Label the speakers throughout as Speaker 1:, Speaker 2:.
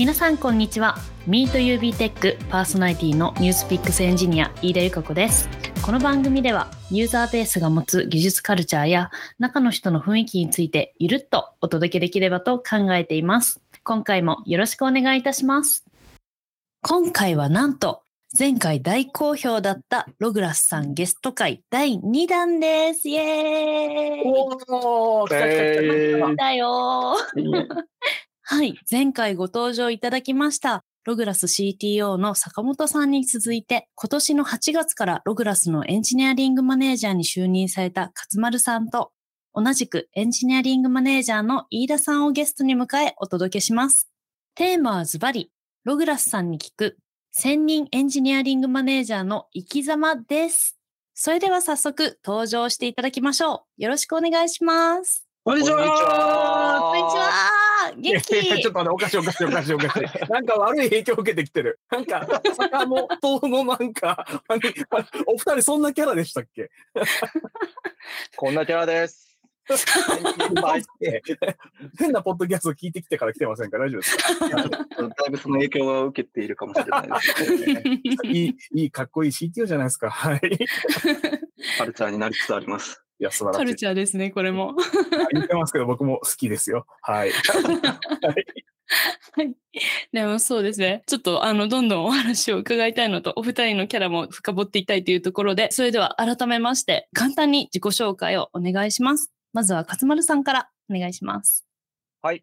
Speaker 1: 皆さんこんにちは。MeetUB テックパーソナリティの NewsPicks エンジニア飯田由香子です。この番組ではユーザーベースが持つ技術カルチャーや中の人の雰囲気についてゆるっとお届けできればと考えています。今回もよろしくお願いいたします。今回はなんと前回大好評だったログラスさんゲスト会第2弾です。イエーイ。
Speaker 2: おー、来た来た来た。来た
Speaker 1: 来たよーはい、前回ご登場いただきました。ログラス CTO の坂本さんに続いて、今年の8月からログラスのエンジニアリングマネージャーに就任された勝丸さんと、同じくエンジニアリングマネージャーの飯田さんをゲストに迎えお届けします。テーマはズバリ、ログラスさんに聞く、専任エンジニアリングマネージャーの生き様です。それでは早速登場していただきましょう。よろしくお願いします。
Speaker 2: こんにちは
Speaker 1: こんにちは。元気
Speaker 2: ちょっと待って、おかしいおかしいおかしいおかしい。なんか悪い影響を受けてきてる。なんか、坂本のなんか、あのお二人そんなキャラでしたっけ？
Speaker 3: こんなキャラです。
Speaker 2: 変なポッドキャスト聞いてきてから来てませんか？大丈夫ですか？
Speaker 3: だいぶその影響を受けているかもしれないですね。
Speaker 2: いい、いい、かっこいい CTO じゃないですか。はい。
Speaker 3: カルチャーになりつつあります。
Speaker 2: いや、素晴
Speaker 1: カル
Speaker 2: らしい。
Speaker 1: チャーですね、これも。
Speaker 2: 言ってますけど、僕も好きですよ。はい。
Speaker 1: はい。でもそうですね。ちょっとあの、どんどんお話を伺いたいのと、お二人のキャラも深掘っていきたいというところで、それでは改めまして、簡単に自己紹介をお願いします。まずは勝丸さんからお願いします。
Speaker 3: はい。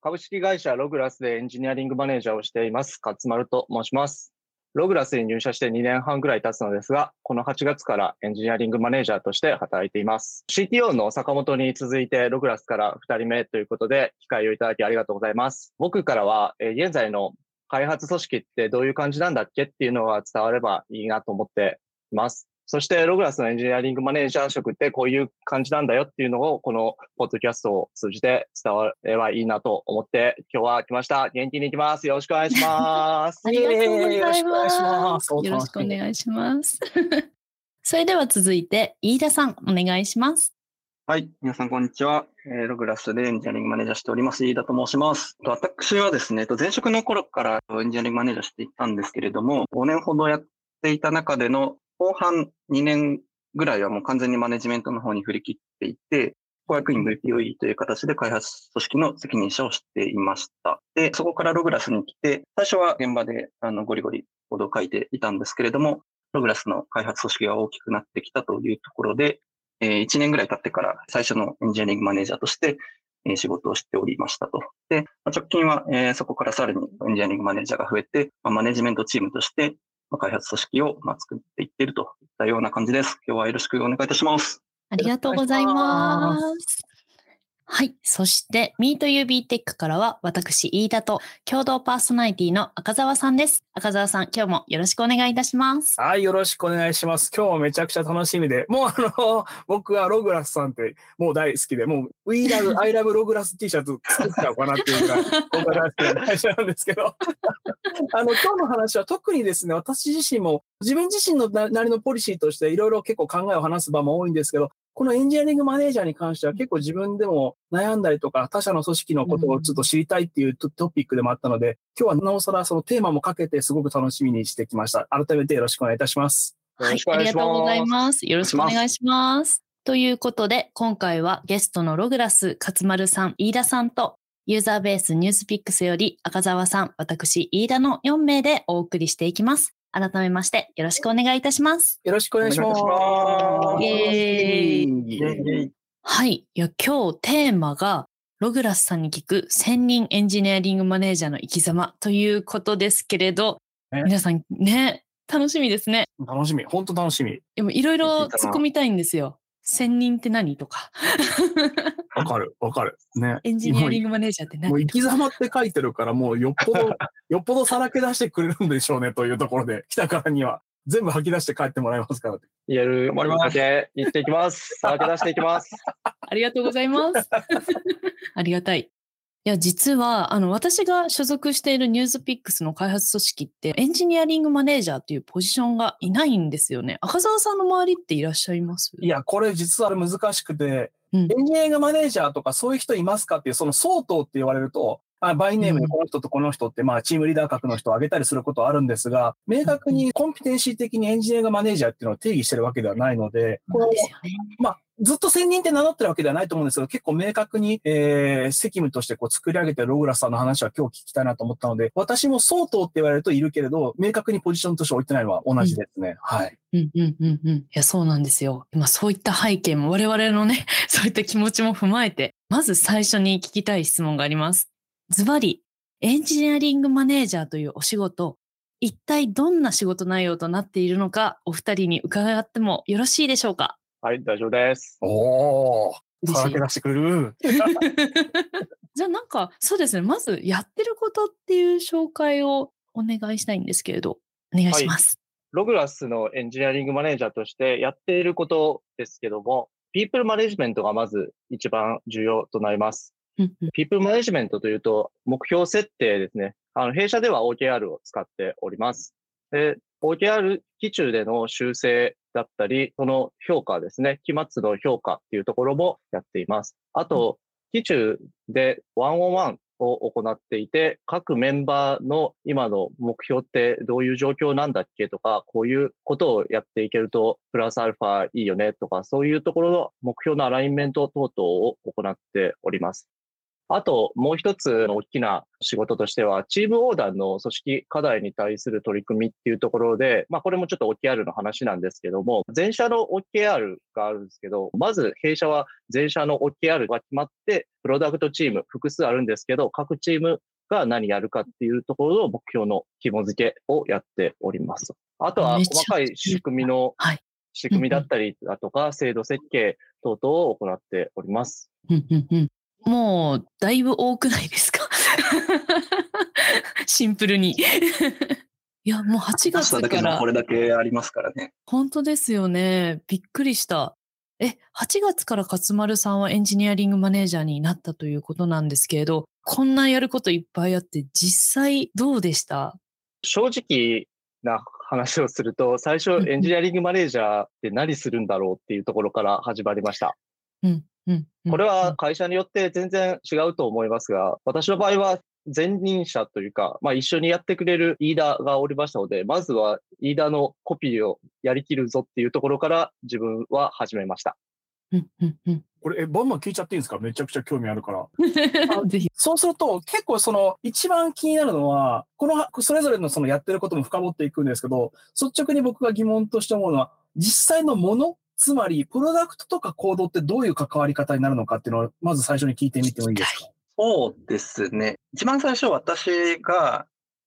Speaker 3: 株式会社ログラスでエンジニアリングマネージャーをしています、勝丸と申します。ログラスに入社して2年半ぐらい経つのですが、この8月からエンジニアリングマネージャーとして働いています。CTO の坂本に続いてログラスから2人目ということで、機会をいただきありがとうございます。僕からは、え現在の開発組織ってどういう感じなんだっけっていうのが伝わればいいなと思っています。そして、ログラスのエンジニアリングマネージャー職ってこういう感じなんだよっていうのを、このポッドキャストを通じて伝わればいいなと思って、今日は来ました。元気に行きます。よろしくお願いします。
Speaker 1: ありがとうござい
Speaker 2: よろしくお願いし
Speaker 1: ま。
Speaker 2: ますす
Speaker 1: よろしくお願いします。それでは続いて、飯田さん、お願いします。
Speaker 4: はい。皆さん、こんにちは。えーログラスでエンジニアリングマネージャーしております、飯田と申します。と私はですね、えっと前職の頃からエンジニアリングマネージャーしていたんですけれども、5年ほどやっていた中での後半2年ぐらいはもう完全にマネジメントの方に振り切っていて、公約員 VPOE という形で開発組織の責任者をしていました。で、そこからログラスに来て、最初は現場であのゴリゴリコードを書いていたんですけれども、ログラスの開発組織が大きくなってきたというところで、えー1年ぐらい経ってから最初のエンジニアリングマネージャーとして、え仕事をしておりましたと。で、直近は、えそこからさらにエンジニアリングマネージャーが増えて、まマネジメントチームとして、開発組織を、まあ、作っていっているといったような感じです。今日はよろしくお願いいたします。
Speaker 1: ありがとうございます。はい。そして、MeetUB テックからは、私、飯田と共同パーソナリティの赤澤さんです。赤澤さん、今日もよろしくお願いいたします。
Speaker 2: はい、よろしくお願いします。今日もめちゃくちゃ楽しみで、もうあの、僕はログラスさんってもう大好きで、もう We love, I love ログラス T シャツ作っちゃおうかなっていうぐらい、僕は大好きな会社なんですけど、あの、今日の話は特にですね、私自身も自分自身のななりのポリシーとしていろいろ結構考えを話す場も多いんですけど、このエンジニアリングマネージャーに関しては結構自分でも悩んだりとか他社の組織のことをちょっと知りたいっていうトトピックでもあったので、今日はなおさらそのテーマもかけてすごく楽しみにしてきました。改めてよろしくお願いいたします。
Speaker 1: はい
Speaker 3: よろしくお
Speaker 1: ありが
Speaker 3: 願いします。
Speaker 1: とうございます。よろしくお願いします。ということで、今回はゲストのログラス勝丸さん、飯田さんと、ユーザーベースニュースピックスより赤澤さん、私、飯田の4名でお送りしていきます。改めまして、よろしくお願いいたします。
Speaker 2: よろしくお願いします。
Speaker 1: イエーイはい。いや、今日テーマが、ログラスさんに聞く専任エンジニアリングマネージャーの生き様ということですけれど、
Speaker 2: ね
Speaker 1: 皆さんね、楽しみですね。
Speaker 2: 楽しみ。本当楽しみ。
Speaker 1: でもいろいろ突っ込みたいんですよ。専任って何？とか。
Speaker 2: わかる、わかる。ね。
Speaker 1: エンジニアリングマネージャーって
Speaker 2: もう
Speaker 1: 何
Speaker 2: 生き様って書いてるから、もうよっぽど、よっぽどさらけ出してくれるんでしょうねというところで、来たからには全部吐き出して帰ってもらいますから。
Speaker 3: 言える
Speaker 4: 頑張ります
Speaker 3: だけ言っていきます。さらけ出していきます。
Speaker 1: ありがとうございます。ありがたい。いや、実は、あの、私が所属しているニュースピックスの開発組織って、エンジニアリングマネージャーっていうポジションがいないんですよね。赤澤さんの周りっていらっしゃいます？
Speaker 2: いや、これ実はあれ難しくて、
Speaker 1: うん。
Speaker 2: エンジニアリングマネージャーとかそういう人いますかっていう、その相当って言われると、あバイネームでこの人とこの人って、まあ、チームリーダー格の人を挙げたりすることはあるんですが、明確にコンピテンシー的にエンジニアがマネージャーっていうのを定義してるわけではないので、
Speaker 1: そうですよね。
Speaker 2: まあ、ずっと専任って名乗ってるわけではないと思うんですけど、結構明確に、えー、責務としてこう作り上げてるログラスさんの話は今日聞きたいなと思ったので、私も相当って言われるといるけれど、明確にポジションとして置いてないのは同じですね。はい。
Speaker 1: うんうんうんうん。いや、そうなんですよ。まあそういった背景も我々のね、そういった気持ちも踏まえて、まず最初に聞きたい質問があります。ズバリ、エンジニアリングマネージャーというお仕事、一体どんな仕事内容となっているのか、お二人に伺ってもよろしいでしょうか？
Speaker 3: はい、大丈夫です。
Speaker 2: おー。
Speaker 1: 嬉しい
Speaker 2: さらけ出してくれる。
Speaker 1: じゃあなんか、そうですね。まずやってることっていう紹介をお願いしたいんですけれど、お願いします。
Speaker 3: ログラスのエンジニアリングマネージャーとしてやっていることですけども、ピープルマネジメントがまず一番重要となります。ピープルマネジメントというと、目標設定ですね。あの、弊社では OKR を使っております。で、OKR 基中での修正だったり、その評価ですね。期末の評価っていうところもやっています。あと、基中でワンオンワンを行っていて、各メンバーの今の目標ってどういう状況なんだっけとか、こういうことをやっていけると、プラスアルファいいよねとか、そういうところの目標のアライメント等々を行っております。あと、もう一つの大きな仕事としては、チーム横断の組織課題に対する取り組みっていうところで、まあこれもちょっと OKR の話なんですけども、全社の OKR があるんですけど、まず弊社は全社の OKR が決まって、プロダクトチーム複数あるんですけど、各チームが何やるかっていうところの目標の紐付けをやっております。あとは細かい仕組みの
Speaker 1: はい
Speaker 3: 仕組みだったりだとか、制度設計等々を行っております。
Speaker 1: うんうんうんもう、だいぶ多くないですか？シンプルに。いや、もう8
Speaker 4: 出した
Speaker 1: 月から
Speaker 4: こ、れだけありますからね。
Speaker 1: 本当ですよね。びっくりした。え、8月から勝丸さんはエンジニアリングマネージャーになったということなんですけれど、こんなやることいっぱいあって、実際どうでした？
Speaker 3: 正直な話をすると、最初
Speaker 1: うん
Speaker 3: エンジニアリングマネージャーって何するんだろうっていうところから始まりました。
Speaker 1: うん
Speaker 3: これは、会社によって全然違うと思いますが、私の場合は前任者というか、まあ一緒にやってくれるリーダーがおりましたので、まずはリーダーのコピーをやりきるぞっていうところから自分は始めました。
Speaker 1: うん、うん、うん。
Speaker 2: これ、え、バンバン聞いちゃっていいんですか？めちゃくちゃ興味あるから。
Speaker 1: ぜひ。
Speaker 2: そうすると、結構その、一番気になるのは、この、それぞれのそのやってることも深掘っていくんですけど、率直に僕が疑問として思うのは、実際のもの、つまり、プロダクトとか行動ってどういう関わり方になるのかっていうのを、まず最初に聞いてみてもいいですか？
Speaker 4: そうですね。一番最初私が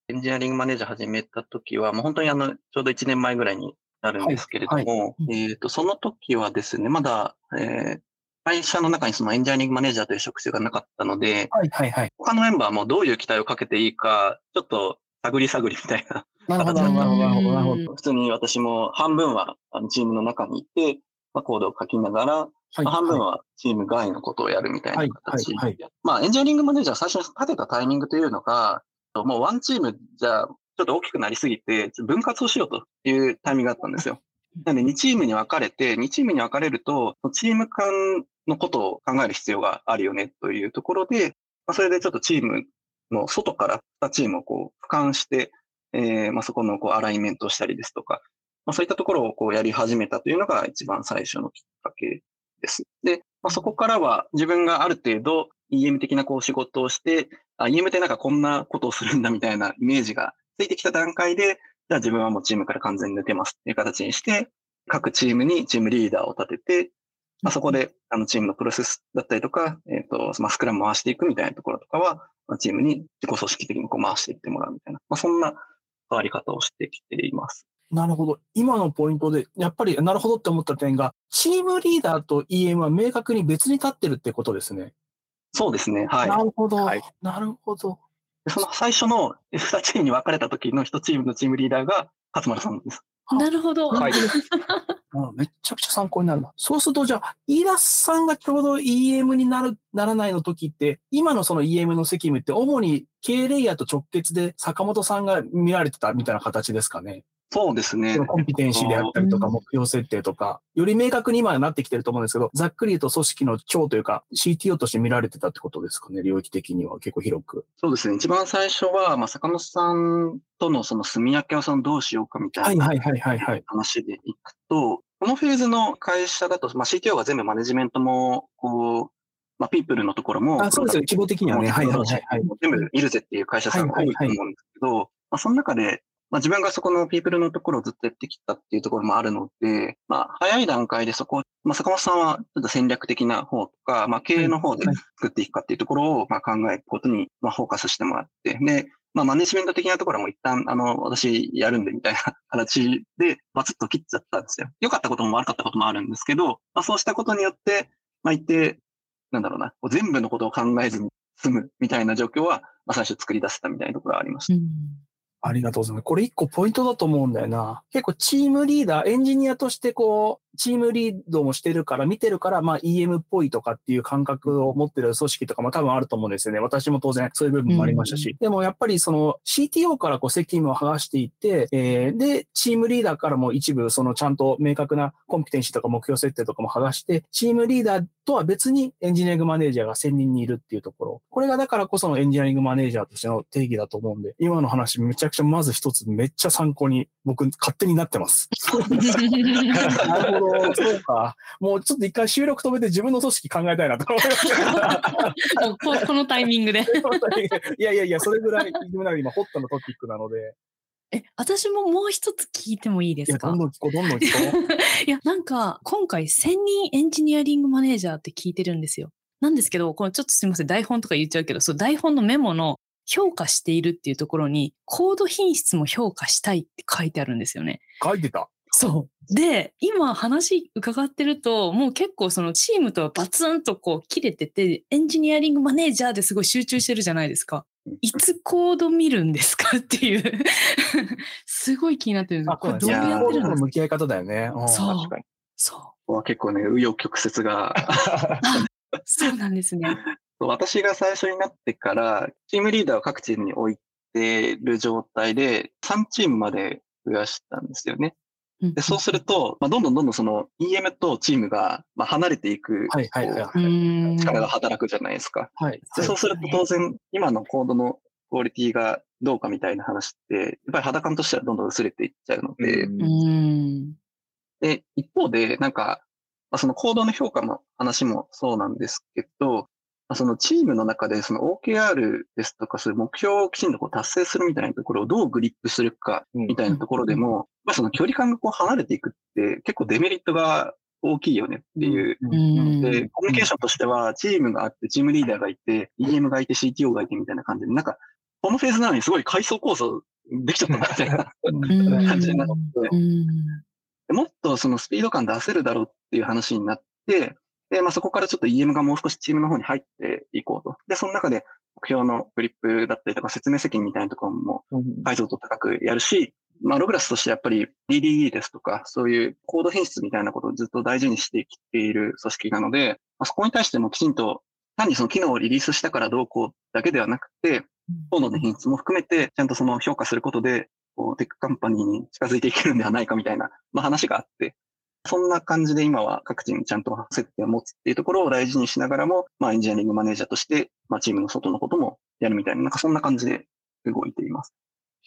Speaker 4: エンジニアリングマネージャー始めた時は、もう本当にあの、ちょうど1年前ぐらいになるんですけれども、
Speaker 1: はい
Speaker 4: えっ、と、その時はですね、まだ、えー会社の中にそのエンジニアリングマネージャーという職種がなかったので、
Speaker 2: はいはいはい。
Speaker 4: 他のメンバーもどういう期待をかけていいか、ちょっと探り探りみたいな。
Speaker 2: なるほど、なるほど、なるほど。
Speaker 4: 普通に私も半分はあのチームの中にいて、まあ、コードを書きながら、
Speaker 2: はい
Speaker 4: まあ半分はチーム外のことをやるみたいな形。まあ、エンジニアリングマネージャー最初に立てたタイミングというのが、もうワンチームじゃちょっと大きくなりすぎて、分割をしようというタイミングがあったんですよ。なので、2チームに分かれて、2チームに分かれると、チーム間のことを考える必要があるよねというところで、まあ、それでちょっとチームの外から2チームをこう俯瞰して、えーまあ、そこのこうアライメントをしたりですとか、まあ、そういったところをこうやり始めたというのが一番最初のきっかけです。で、まあ、そこからは自分がある程度 EM 的なこう仕事をして、EM ってなんかこんなことをするんだみたいなイメージがついてきた段階で、じゃあ自分はもうチームから完全に抜けますっていう形にして、各チームにチームリーダーを立てて、まあ、そこであのチームのプロセスだったりとか、えっ、と、ま、スクラム回していくみたいなところとかは、まチームに自己組織的にこう回していってもらうみたいな、まあ、そんな変わり方をしてきています。
Speaker 2: なるほど。今のポイントで、やっぱりなるほどって思った点が、チームリーダーと EM は明確に別に立ってるってことですね。
Speaker 4: そうですね。はい。
Speaker 2: なるほど。
Speaker 3: はい
Speaker 2: なるほど。
Speaker 4: でその最初の2チームに分かれた時の1チームのチームリーダーが勝丸さんです。
Speaker 1: なるほど。
Speaker 3: はい
Speaker 2: うんめっちゃくちゃ参考になるな。そうすると、じゃあ、飯田さんがちょうど EM になる、ならないの時って、今のその EM の責務って、主に経営レイヤーと直結で坂本さんが見られてたみたいな形ですかね。
Speaker 4: そうですね。
Speaker 2: そのコンピテンシーであったりとか、目標設定とか、より明確に今はなってきてると思うんですけど、ざっくり言うと組織の長というか、CTO として見られてたってことですかね、領域的には結構広く。
Speaker 4: そうですね。一番最初は、まあ、坂本さんとのその住み分けをそのどうしようかみたいな
Speaker 2: はいはいはいはいはい。
Speaker 4: 話でいくと、このフェーズの会社だと、まあ、CTO が全部マネジメントも、こう、まあ、ピープルのところも、
Speaker 2: あ、そうですよ。規模的にはね。はいはいはいはい。
Speaker 4: 全部いるぜっていう会社さんが多いと思うんですけど、まあ、その中で、まあ、自分がそこのピープルのところをずっとやってきたっていうところもあるので、まあ、早い段階でそこ、まあ、坂本さんはちょっと戦略的な方とか、まあ、経営の方で作っていくかっていうところを、まあ、考えることに、まあ、フォーカスしてもらって、で、まあ、マネジメント的なところも一旦、あの、私やるんでみたいな 形で、バツッと切っちゃったんですよ。良かったことも悪かったこともあるんですけど、まあ、そうしたことによって、まあ、一定、なんだろうな、全部のことを考えずに済むみたいな状況は、まあ、最初作り出せたみたいなところがありました。
Speaker 1: うん
Speaker 2: ありがとうございます。これ一個ポイントだと思うんだよな。結構チームリーダー、エンジニアとしてこう、チームリードもしてるから、見てるから、まあ EM っぽいとかっていう感覚を持ってる組織とかも多分あると思うんですよね。私も当然そういう部分もありましたし。でもやっぱりその CTO からこう責務を剥がしていって、えーで、チームリーダーからも一部そのちゃんと明確なコンピテンシーとか目標設定とかも剥がして、チームリーダーとは別にエンジニアリングマネージャーが1000人にいるっていうところ。これがだからこそのエンジニアリングマネージャーとしての定義だと思うんで、今の話めちゃくちゃまず一つめっちゃ参考に僕勝手になってます。なるほど、そうか。もうちょっと一回収録止めて自分の組織考えたいなと思いました。
Speaker 1: ここのタイミングで。
Speaker 2: いやいやいや、それぐらい、今ホットなトピックなので。
Speaker 1: え、私ももう一つ聞いてもいいで
Speaker 2: いや、
Speaker 1: すか？
Speaker 2: どんどん聞こう、どんどん聞こう。
Speaker 1: いや、なんか、今回1000人エンジニアリングマネージャーって聞いてるんですよ。なんですけど、これちょっとすみません、台本とか言っちゃうけど、そう、台本のメモの評価しているっていうところに、コード品質も評価したいって書いてあるんですよね。
Speaker 2: 書いてた。
Speaker 1: そう。で、今話伺ってると、もう結構そのチームとはバツンとこう切れてて、エンジニアリングマネージャーですごい集中してるじゃないですか。いつコード見るんですかっていう。すごい気になってるんです
Speaker 2: あ、
Speaker 1: これどうやってるんですか
Speaker 2: の向き合い方だよね。うん
Speaker 1: そう
Speaker 3: 確かに。
Speaker 1: そ
Speaker 4: ここは結構ね、紆余曲折が
Speaker 1: う。そうなんですね。
Speaker 4: 私が最初になってから、チームリーダーを各チームに置いてる状態で、3チームまで増やしたんですよね。でそうすると、まあ、どんどんどんどんその EM とチームが、まあ、離れていく
Speaker 2: はいはい。
Speaker 4: 力が働くじゃないですか。
Speaker 2: はい。
Speaker 4: でそうすると当然、今のコードのクオリティがどうかみたいな話って、やっぱり肌感としてはどんどん薄れていっちゃうので、
Speaker 3: うん。
Speaker 4: で、一方で、なんか、まあ、その行動の評価の話もそうなんですけど、まあ、そのチームの中でその OKR ですとか、そういう目標をきちんとこう達成するみたいなところをどうグリップするかみたいなところでも、まあ、その距離感がこう離れていくって結構デメリットが大きいよねっていう。で、コミュニケーションとしては、チームがあって、チームリーダーがいて、EM がいて、CTO がいてみたいな感じで、なんか、このフェーズなのにすごい階層構造できちゃったなみたいな
Speaker 1: うん。
Speaker 4: 感じになって、
Speaker 1: うん。
Speaker 4: もっとそのスピード感出せるだろうっていう話になって、で、まあそこからちょっと EM がもう少しチームの方に入っていこうと。で、その中で目標のグリップだったりとか説明責任みたいなところも解像度高くやるし、まあログラスとしてやっぱり DDE ですとか、そういうコード品質みたいなことをずっと大事にしてきている組織なので、まあ、そこに対してもきちんと単にその機能をリリースしたからどうこうだけではなくて、コードの品質も含めて、ちゃんとその評価することで、こうテックカンパニーに近づいていけるんではないかみたいな、まあ、話があって、そんな感じで今は各チームちゃんと接点を持つっていうところを大事にしながらも、まあ、エンジニアリングマネージャーとして、まあ、チームの外のこともやるみたいな、なんかそんな感じで動いています。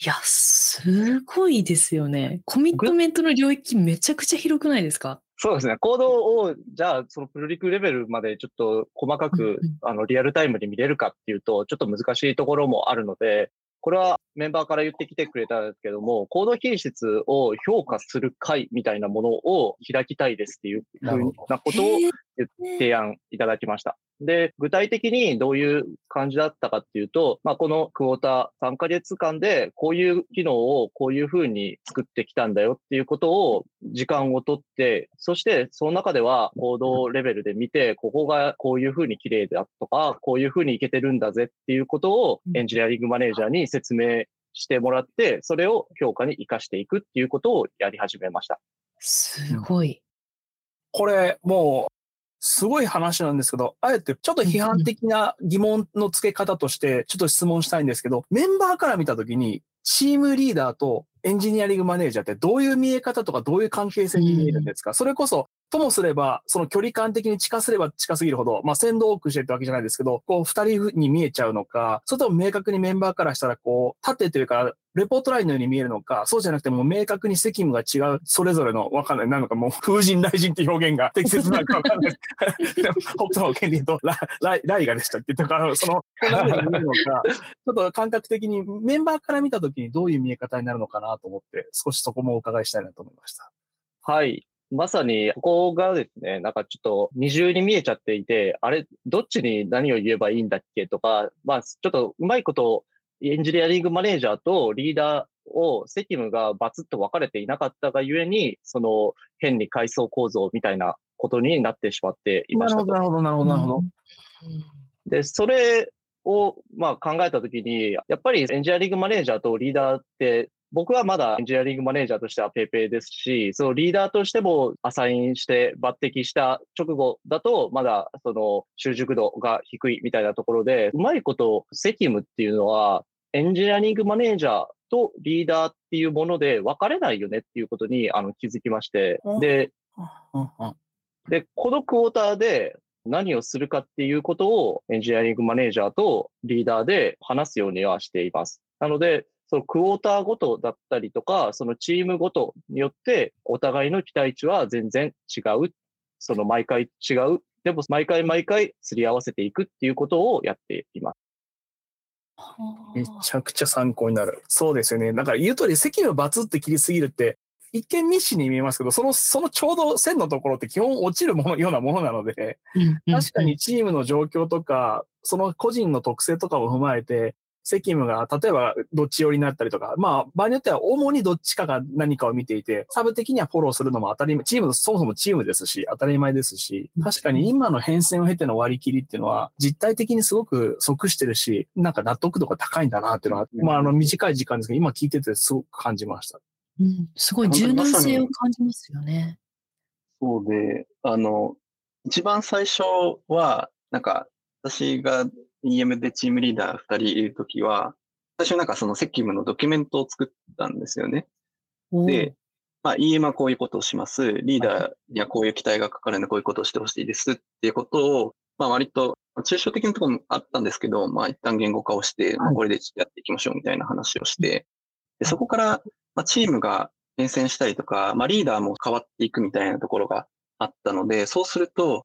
Speaker 1: いや、すごいですよね。コミットメントの領域めちゃくちゃ広くないですか？
Speaker 3: そうですね。コードを、じゃあ、そのプルリクレベルまでちょっと細かくあの、リアルタイムで見れるかっていうと、ちょっと難しいところもあるので、これはメンバーから言ってきてくれたんですけども、コード品質を評価する会みたいなものを開きたいですっていうふう
Speaker 2: な
Speaker 3: ことを提案いただきました。で、具体的にどういう感じだったかっていうと、まあ、このクォーター3ヶ月間でこういう機能をこういうふうに作ってきたんだよっていうことを時間をとって、そしてその中ではコードレベルで見て、ここがこういうふうに綺麗だとか、こういうふうにいけてるんだぜっていうことをエンジニアリングマネージャーに説明してもらって、それを評価に活かしていくっていうことをやり始めました。
Speaker 1: すごい。
Speaker 2: これ、もう、すごい話なんですけど、あえてちょっと批判的な疑問の付け方として、ちょっと質問したいんですけど、メンバーから見たときに、チームリーダーとエンジニアリングマネージャーってどういう見え方とかどういう関係性に見えるんですか、うん、それこそ、ともすれば、その距離感的に近すれば近すぎるほど、まあ、先導多くしてってわけじゃないですけど、こう、二人に見えちゃうのか、それとも明確にメンバーからしたら、こう、縦というか、レポートラインのように見えるのか、そうじゃなくても明確に責務が違う、それぞれの、わかんない、なんかもう、風神雷神って表現が適切なのかわかんない。北斗の権利とララライガでしたっけ？とから、その、こんな風に見えるのか、ちょっと感覚的にメンバーから見たときにどういう見え方になるのかなと思って、少しそこもお伺いしたいなと思いました。
Speaker 3: はい。まさに、ここがですね、なんかちょっと二重に見えちゃっていて、あれ、どっちに何を言えばいいんだっけとか、まあ、ちょっとうまいことエンジニアリングマネージャーとリーダーを責務がバツッと分かれていなかったがゆえに、その変に階層構造みたいなことになってしまっていました。
Speaker 2: なるほど、なるほど、なるほど。
Speaker 3: で、それをまあ考えたときに、やっぱりエンジニアリングマネージャーとリーダーって僕はまだエンジニアリングマネージャーとしてはぺいぺいですし、そのリーダーとしてもアサインして抜擢した直後だと、まだその習熟度が低いみたいなところで、うまいこと責務っていうのは、エンジニアリングマネージャーとリーダーっていうもので分かれないよねっていうことにあの気づきまして、で、で、このクォーターで何をするかっていうことをエンジニアリングマネージャーとリーダーで話すようにはしています。なので、そのクォーターごとだったりとか、そのチームごとによって、お互いの期待値は全然違う。その毎回違う。でも毎回毎回すり合わせていくっていうことをやっています。
Speaker 2: めちゃくちゃ参考になる。そうですよね。だから言う通り、席をバツって切りすぎるって、一見密使に見えますけど、その、そのちょうど線のところって基本落ちるもの、ようなものなので、確かにチームの状況とか、その個人の特性とかを踏まえて、責務が、例えばどっち寄りになったりとか、まあ、場合によっては主にどっちかが何かを見ていて、サブ的にはフォローするのも当たり前、チーム、そもそもチームですし、当たり前ですし、確かに今の変遷を経ての割り切りっていうのは、実体的にすごく即してるし、なんか納得度が高いんだなっていうのは、まあ、あの、短い時間ですけど、今聞いててすごく感じました。
Speaker 1: うん、すごい柔軟性を感じますよね。
Speaker 4: そうで、あの、一番最初は、なんか、私が EM でチームリーダー2人いるときは、最初なんかその責務のドキュメントを作ったんですよね。で、まあ、EM はこういうことをします。リーダーにはこういう期待がかかるので、こういうことをしてほしいですっていうことを、まあ、割と抽象的なところもあったんですけど、まあ、一旦言語化をして、まあ、これでやっていきましょうみたいな話をして、でそこから、まあ、チームが変遷したりとか、まあ、リーダーも変わっていくみたいなところがあったので、そうすると、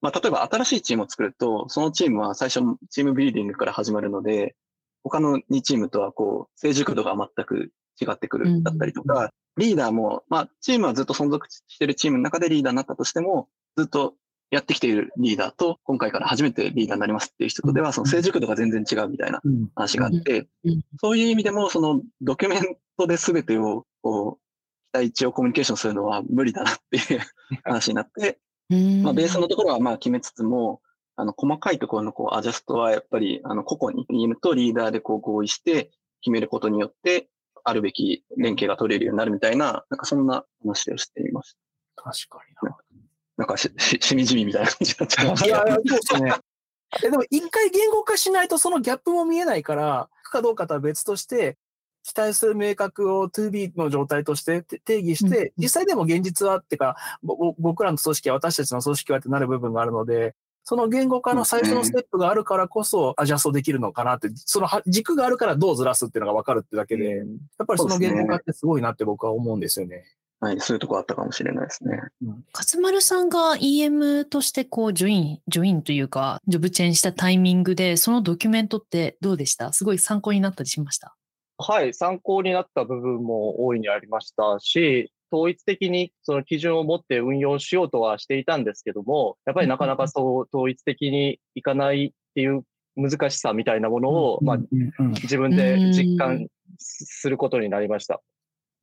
Speaker 4: まあ、例えば新しいチームを作ると、そのチームは最初チームビルディングから始まるので、他の2チームとはこう、成熟度が全く違ってくるだったりとか、リーダーも、まあ、チームはずっと存続してるチームの中でリーダーになったとしても、ずっとやってきているリーダーと、今回から初めてリーダーになりますっていう人とでは、その成熟度が全然違うみたいな話があって、そういう意味でも、そのドキュメントで全てを、こう、期待値をコミュニケーションするのは無理だなっていう話になって、まあ、ベースのところはまあ決めつつも、あの、細かいところのこう、アジャストはやっぱり、あの、個々に、チームとリーダーでこう合意して決めることによって、あるべき連携が取れるようになるみたいな、なんかそんな話をしていました。
Speaker 2: 確か
Speaker 4: にな。なんかし、し、しみじみみたいな感じになっちゃいました。い
Speaker 2: や、そうですね。えでも一回言語化しないとそのギャップも見えないから、かどうかとは別として、期待する明確を 2B の状態として定義して、実際でも現実はってか、僕らの組織は私たちの組織はってなる部分があるので、その言語化の最初のステップがあるからこそアジャストできるのかなって、その軸があるからどうずらすっていうのが分かるってだけで、やっぱりその言語化ってすごいなって僕は思うんですよね。
Speaker 4: はい、そういうとこあったかもしれないですね。
Speaker 1: 勝丸さんが EM としてこうジョイン、ジョインというか、ジョブチェンしたタイミングで、そのドキュメントってどうでした？すごい参考になったりしました？
Speaker 3: はい、参考になった部分も大いにありましたし、統一的にその基準を持って運用しようとはしていたんですけども、やっぱりなかなかそう統一的にいかないっていう難しさみたいなものを、まあ、自分で実感することになりました。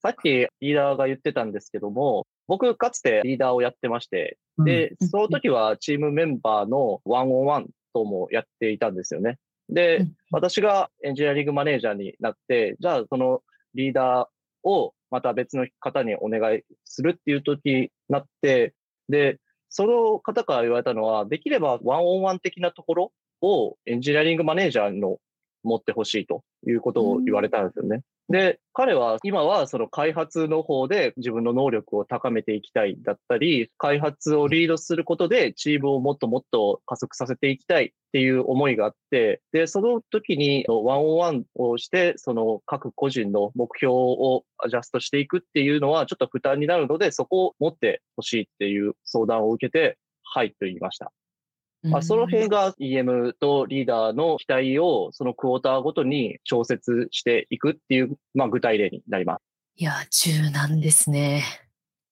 Speaker 3: さっきリーダーが言ってたんですけども、僕かつてリーダーをやってまして、で、その時はチームメンバーのワンオンワンともやっていたんですよね。で、私がエンジニアリングマネージャーになって、じゃあそのリーダーをまた別の方にお願いするっていう時になって、で、その方から言われたのは、できればワンオンワン的なところをエンジニアリングマネージャーの持ってほしいということを言われたんですよね。で、彼は今はその開発の方で自分の能力を高めていきたいだったり、開発をリードすることでチームをもっともっと加速させていきたいっていう思いがあって、で、その時にワンオンワンをして、その各個人の目標をアジャストしていくっていうのはちょっと負担になるので、そこを持ってほしいっていう相談を受けて、はいと言いました。あその辺が EM とリーダーの期待をそのクォーターごとに調節していくっていう、まあ、具体例になります。
Speaker 1: いや、柔軟ですね。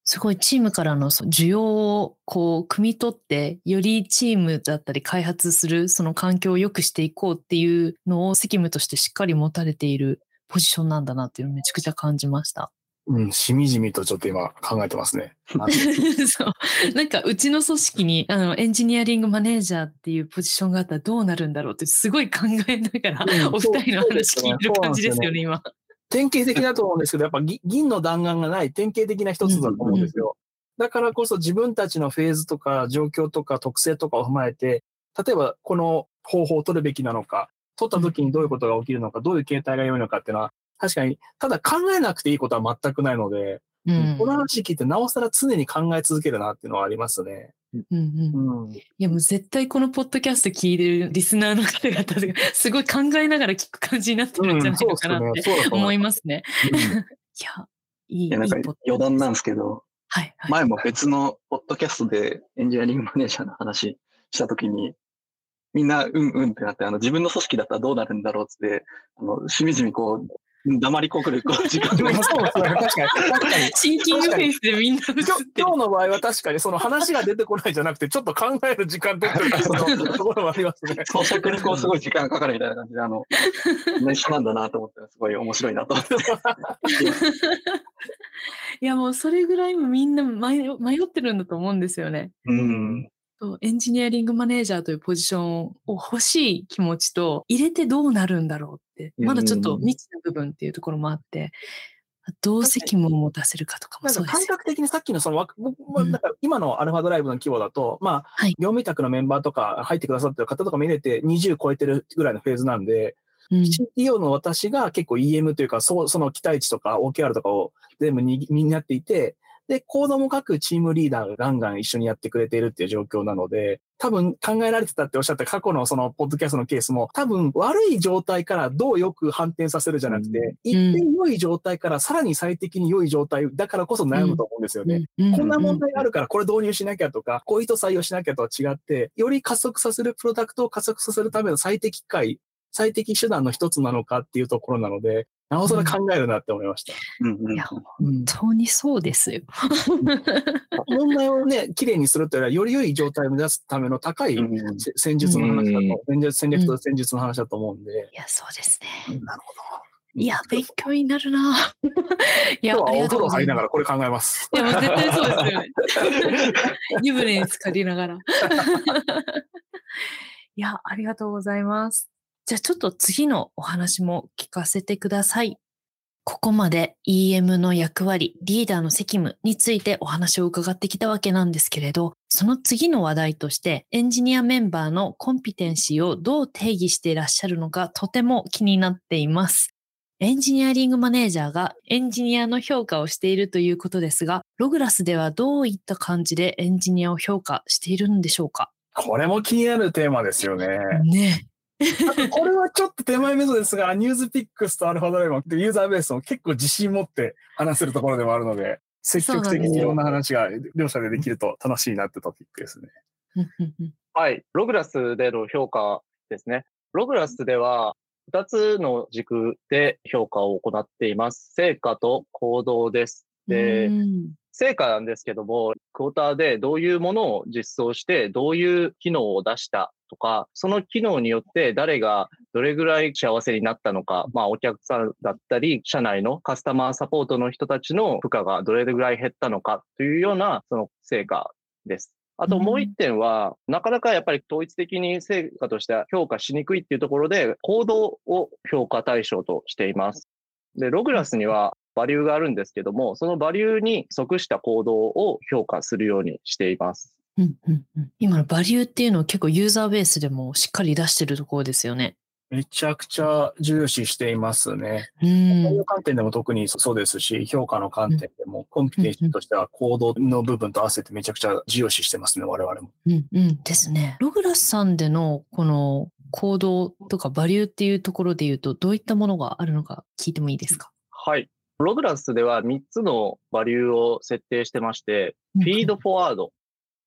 Speaker 1: すごいチームからのそ需要をこう、汲み取って、よりチームだったり開発するその環境を良くしていこうっていうのを責務としてしっかり持たれているポジションなんだなっていうのをめちゃくちゃ感じました。
Speaker 2: うん、しみじみとちょっと今考えてますね。
Speaker 1: そう。なんかうちの組織にあのエンジニアリングマネージャーっていうポジションがあったらどうなるんだろうってすごい考えながら、
Speaker 2: うん
Speaker 1: お二人の話聞いてる感じですよね、今。
Speaker 2: 典型的だと思うんですけど、やっぱぎ銀の弾丸がない典型的な一つだと思うんですよ。だからこそ自分たちのフェーズとか状況とか特性とかを踏まえて、例えばこの方法を取るべきなのか、取った時にどういうことが起きるのか、どういう形態が良いのかっていうのは、確かに、ただ考えなくていいことは全くないので、
Speaker 1: うん
Speaker 2: この話聞いてなおさら常に考え続けるなっていうのはありますね。
Speaker 1: うんうん
Speaker 2: うん。
Speaker 1: いやもう絶対このポッドキャスト聞いてるリスナーの方々がすごい考えながら聞く感じになってるんじゃないのかなって思い
Speaker 2: ま
Speaker 1: ますね。
Speaker 2: す。
Speaker 1: いや、いい。
Speaker 4: いや、なんか余談なんですけど、
Speaker 1: はい、はい。
Speaker 4: 前も別のポッドキャストでエンジニアリングマネージャーの話したときに、みんな、うんうんってなって、あの、自分の組織だったらどうなるんだろうって、あの、しみじみこう、黙りこくる時間が
Speaker 2: でもそうですね。確かに。確かに。
Speaker 1: シンキングフェイスでみんな
Speaker 2: 今日
Speaker 1: る。
Speaker 2: 今日の場合は確かにその話が出てこないじゃなくて、ちょっと考える時間取ってるところもありますね。
Speaker 4: にこうすごい時間がかかるみたいな感じで、あの、一緒なんだなと思って、すごい面白いなと思って。
Speaker 1: いやもうそれぐらいみんな迷迷ってるんだと思うんですよね。
Speaker 4: うん。
Speaker 1: そうエンジニアリングマネージャーというポジションを欲しい気持ちと入れてどうなるんだろうって、まだちょっと未知な部分っていうところもあって、どう責務を持たせるかとかもそうですよ。
Speaker 2: 覚的にさっきのその
Speaker 1: うん。
Speaker 2: なんか今のアルファドライブの規模だと、まあ、
Speaker 1: はい。
Speaker 2: 業務委託のメンバーとか入ってくださってる方とかも入れて20超えてるぐらいのフェーズなんで、
Speaker 1: うん。
Speaker 2: CTO の私が結構 EM というか、そうその期待値とか OKR とかを全部にになっていて、で、コードも書くチームリーダーがガンガン一緒にやってくれているっていう状況なので、多分考えられてたっておっしゃった過去のそのポッドキャストのケースも、多分悪い状態からどうよく反転させるじゃなくて、一点良い状態からさらに最適に良い状態だからこそ悩むと思うんですよね。
Speaker 1: うん。
Speaker 2: こんな問題があるからこれ導入しなきゃとか、こういう人採用しなきゃとは違って、より加速させるプロダクトを加速させるための最適解、最適手段の一つなのかっていうところなので、なおさら考えるなって思いました。
Speaker 1: いや、
Speaker 2: うん
Speaker 1: 本当にそうですよ。
Speaker 2: 問題をね、きれいにするというよりは、より良い状態を目指すための高い戦術の話だ
Speaker 3: うん
Speaker 2: と、戦術戦略と戦術の話だと思うんで、
Speaker 1: いや、そうですね。
Speaker 2: なるほ
Speaker 1: いや、勉強になるな。いや、
Speaker 2: お
Speaker 1: ありがと
Speaker 2: 風呂入りなが。らこれ考えます。
Speaker 1: いや、もう絶対そうですよね。湯船に浸かりながら。いや、ありがとうございます。じゃあちょっと次のお話も聞かせてください。ここまで EM の役割、リーダーの責務についてお話を伺ってきたわけなんですけれど、その次の話題としてエンジニアメンバーのコンピテンシーをどう定義していらっしゃるのかとても気になっています。エンジニアリングマネージャーがエンジニアの評価をしているということですが、ログラスではどういった感じでエンジニアを評価しているんでしょうか？
Speaker 2: これも気になるテーマですよね。
Speaker 1: ね。
Speaker 2: これはちょっと手前味噌ですが、ニュースピックスとアルファドライバーってユーザーベースも結構自信持って話せるところでもあるので、積極的にいろんな話が両者でできると楽しいなってトピックですね。
Speaker 3: はい。ログラスでの評価ですね。ログラスでは、2つの軸で評価を行っています。成果と行動です。で、
Speaker 1: うん
Speaker 3: 成果なんですけども、クォーターでどういうものを実装して、どういう機能を出したとか、その機能によって誰がどれぐらい幸せになったのか、まあお客さんだったり、社内のカスタマーサポートの人たちの負荷がどれぐらい減ったのかというようなその成果です。あともう一点は、なかなかやっぱり統一的に成果としては評価しにくいっていうところで、行動を評価対象としています。で、ログラスにはバリューがあるんですけども、そのバリューに即した行動を評価するようにしています。
Speaker 1: うんうんうん今のバリューっていうのを結構ユーザーベースでもしっかり出してるところですよね。
Speaker 2: めちゃくちゃ重視していますね。
Speaker 1: う。
Speaker 2: そういうん観点でも特にそうですし、評価の観点でも、コンピテンシとしては行動の部分と合わせてめちゃくちゃ重視してますね、我々も。
Speaker 1: うんうんですね。ログラスさんでのこの行動とかバリューっていうところで言うと、どういったものがあるのか聞いてもいいですか？
Speaker 3: はい。ログラスでは3つのバリューを設定してまして、 Feed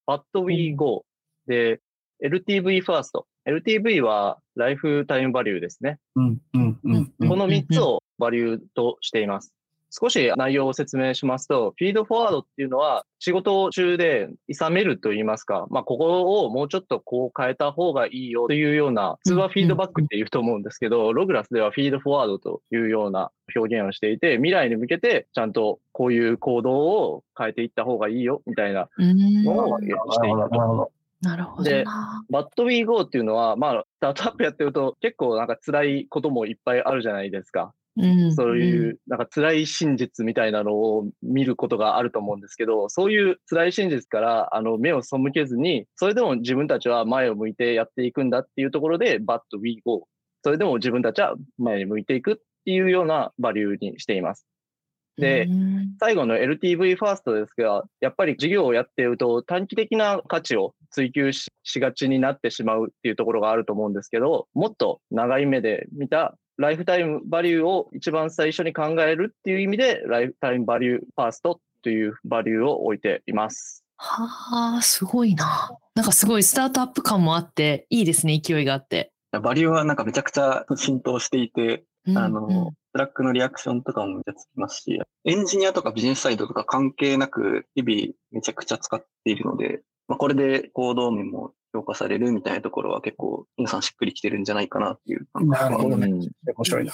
Speaker 3: Forward、But We Go、で、LTV First。LTV は Lifetime Value ですね。
Speaker 2: うん、うん、うん。うん
Speaker 3: この3つをバリューとしています。少し内容を説明しますと、フィードフォワードっていうのは仕事中で諌めると言いますか、まあ、ここをもうちょっとこう変えた方がいいよというような、普通はフィードバックって言うと思うんですけど、ログラスではフィードフォワードというような表現をしていて、未来に向けてちゃんとこういう行動を変えていった方がいいよみたいな
Speaker 1: うん
Speaker 3: のをしてい
Speaker 2: なるほど、なるほど。
Speaker 1: なるほど
Speaker 3: で
Speaker 1: な。
Speaker 3: But We Go っていうのは、まあ、スタートアップやってると結構なんか辛いこともいっぱいあるじゃないですか。
Speaker 1: うん
Speaker 3: そういう、なんか辛い真実みたいなのを見ることがあると思うんですけど、そういう辛い真実からあの目を背けずに、それでも自分たちは前を向いてやっていくんだっていうところで、 But We Go。それでも自分たちは前に向いていくっていうようなバリューにしています。で、
Speaker 1: うん
Speaker 3: 最後の LTV ファーストですが、やっぱり事業をやっていると短期的な価値を追求ししがちになってしまうっていうところがあると思うんですけど、もっと長い目で見たライフタイムバリューを一番最初に考えるっていう意味で、ライフタイムバリューファーストというバリューを置いています。
Speaker 1: はあ、すごいな。なんかすごいスタートアップ感もあって、いいですね、勢いがあって。
Speaker 4: バリューはなんかめちゃくちゃ浸透していて、
Speaker 1: うん
Speaker 4: あの、 Slack のリアクションとかもめっちゃつきますし、エンジニアとかビジネスサイドとか関係なく日々めちゃくちゃ使っているので、まあ、これで行動面も評価されるみたいなところは結構皆さんしっくりきてるんじゃないかなっていう
Speaker 2: なるほどね。
Speaker 3: うん
Speaker 2: 面白いな。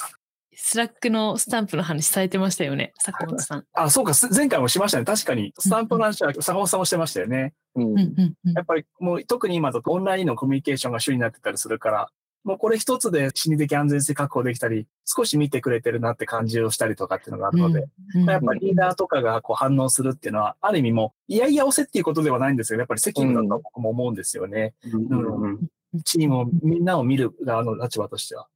Speaker 1: Slack のスタンプの話されてましたよね、坂本さん。
Speaker 2: あ、そうか、す前回もしましたね。確かに、スタンプの話は坂本さんもしてましたよね。
Speaker 3: うん
Speaker 1: うんうんうん
Speaker 2: やっぱりもう特に今だとオンラインのコミュニケーションが主になってたりするから、もうこれ一つで心理的安全性確保できたり、少し見てくれてるなって感じをしたりとかっていうのがあるので、
Speaker 1: うん
Speaker 2: やっぱりリーダーとかがこう反応するっていうのは、ある意味もう、いやいや押せっていうことではないんですよね。やっぱり責務だと僕も思うんですよね。
Speaker 4: うんうんうん
Speaker 2: チームを、みんなを見る側の立場としては。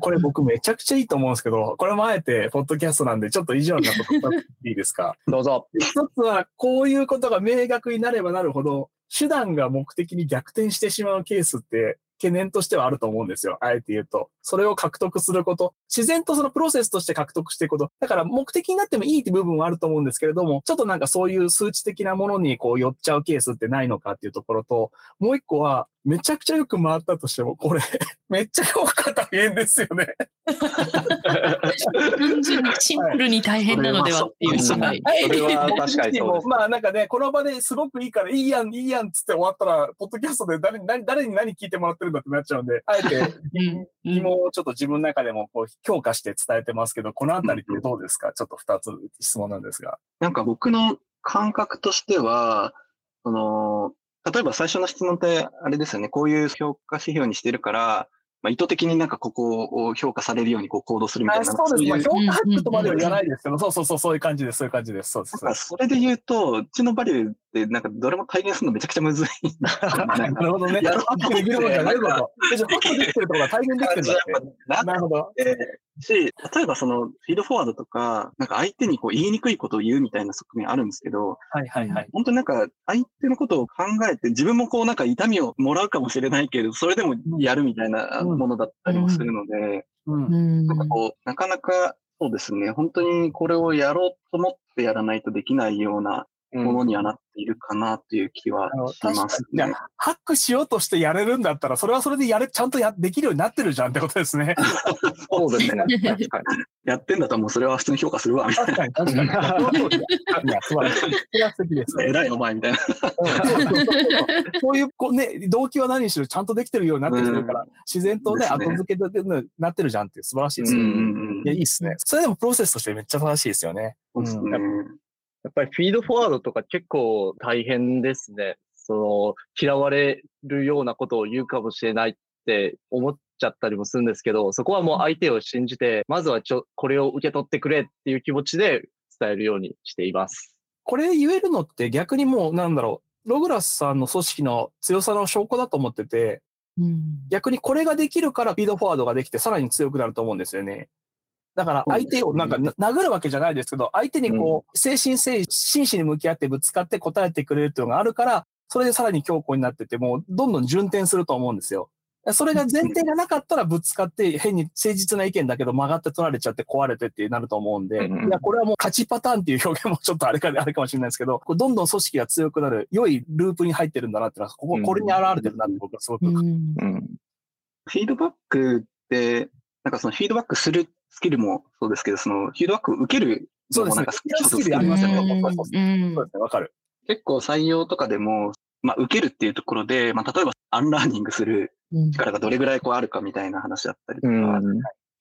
Speaker 2: これ僕めちゃくちゃいいと思うんですけど、これもあえて、ポッドキャストなんで、ちょっと意地悪なこと言っていいですか？
Speaker 3: どうぞ。
Speaker 2: 一つは、こういうことが明確になればなるほど、手段が目的に逆転してしまうケースって、懸念としてはあると思うんですよ。あえて言うと。それを獲得すること。自然とそのプロセスとして獲得していくこと。だから目的になってもいいって部分はあると思うんですけれども、ちょっとなんかそういう数値的なものにこう寄っちゃうケースってないのかっていうところと、もう一個は、めちゃくちゃよく回ったとしても、これ、めっちゃ評価大変ですよね。
Speaker 1: 単純にシンプルに大変なのではっていう心配。
Speaker 3: それは確かにそう
Speaker 2: まあなんかね、この場ですごくいいから、いいやん、いいやんっつって終わったら、ポッドキャストで誰に何誰に何聞いてもらってるんだってなっちゃうんで、あえて、
Speaker 1: うん
Speaker 2: 疑問をちょっと自分の中でもこう強化して伝えてますけど、このあたりってどうですか？ちょっと二つ質問なんですが。
Speaker 4: なんか僕の感覚としては、その、例えば最初の質問ってあれですよね、こういう評価指標にしてるから、まあ、意図的になんかここを評価されるようにこう行動するみたいな。
Speaker 2: あそうです。まあ、
Speaker 4: い
Speaker 2: 評価ハックとまでは言わないですけど、そうそうそう、そういう感じです。そういう感じです。そうです。
Speaker 4: それで言うと、うちのバリューなんかどれも体現するのめちゃくちゃむずい。な
Speaker 2: るほどね。
Speaker 4: や
Speaker 2: ハックできるもんじゃないぞと。えじゃあ、ハックできてるところが体現できてるんだって。
Speaker 4: な
Speaker 2: なるほど。
Speaker 4: し、例えばそのフィードフォワードとか、なんか相手にこう言いにくいことを言うみたいな側面あるんですけど、
Speaker 2: はいはいはい。
Speaker 4: 本当になんか相手のことを考えて、自分もこうなんか痛みをもらうかもしれないけど、それでもやるみたいなものだったりもするので、
Speaker 2: うん
Speaker 1: うん
Speaker 4: なんかこう、なかなかそうですね、本当にこれをやろうと思ってやらないとできないようなものにはなっているかなっていう気はしますね。
Speaker 2: ハックしようとしてやれるんだったら、それはそれでやれ、ちゃんとやできるようになってるじゃんってことですね。
Speaker 3: そうですね。確かに。
Speaker 4: やってんだったらもうそれは普通に評価するわ、みたい
Speaker 2: 確かに、確かに。いや、素晴らしい。それは素敵です。
Speaker 4: な。偉いお前みたいな。
Speaker 2: うんそういう、こうね、動機は何しろちゃんとできてるようになってきてるから、自然とね、後付けでなってるじゃんって素晴らしいですよ。
Speaker 4: うんうんうん
Speaker 2: いや、いいですね。それでもプロセスとしてめっちゃ正しいですよね。
Speaker 4: そうですね。
Speaker 3: やっぱりフィードフォワードとか結構大変ですね。その、嫌われるようなことを言うかもしれないって思っちゃったりもするんですけど、そこはもう相手を信じて、まずはちょ、これを受け取ってくれっていう気持ちで伝えるようにしています。
Speaker 2: これ言えるのって逆にもう、なんだろう、ログラスさんの組織の強さの証拠だと思ってて、
Speaker 1: うん
Speaker 2: 逆にこれができるからフィードフォワードができてさらに強くなると思うんですよね。だから相手をなんかな殴るわけじゃないですけど、相手にこう、精神性、真摯に向き合ってぶつかって答えてくれるっていうのがあるから、それでさらに強固になってて、もうどんどん順転すると思うんですよ。それが前提がなかったらぶつかって変に誠実な意見だけど曲がって取られちゃって壊れてってなると思うんで、いや、これはもう勝ちパターンっていう表現もちょっとあれかあれかもしれないですけど、これどんどん組織が強くなる良いループに入ってるんだなっていうのは、ここ、これに現れてるなって僕はすごく
Speaker 1: うん。
Speaker 3: うん。
Speaker 4: フィードバックって、なんかそのフィードバックするスキルもそうですけど、そのフィードバックを受ける
Speaker 2: そうですね。
Speaker 4: のもなんかス
Speaker 2: スキルありますよね。
Speaker 1: うん。
Speaker 2: そうですね、わかる。
Speaker 4: 結構採用とかでも、まあ受けるっていうところで、まあ例えばアンラーニングする
Speaker 1: うん。
Speaker 4: 力がどれぐらいこうあるかみたいな話だったりとか、
Speaker 3: うん。
Speaker 4: ってい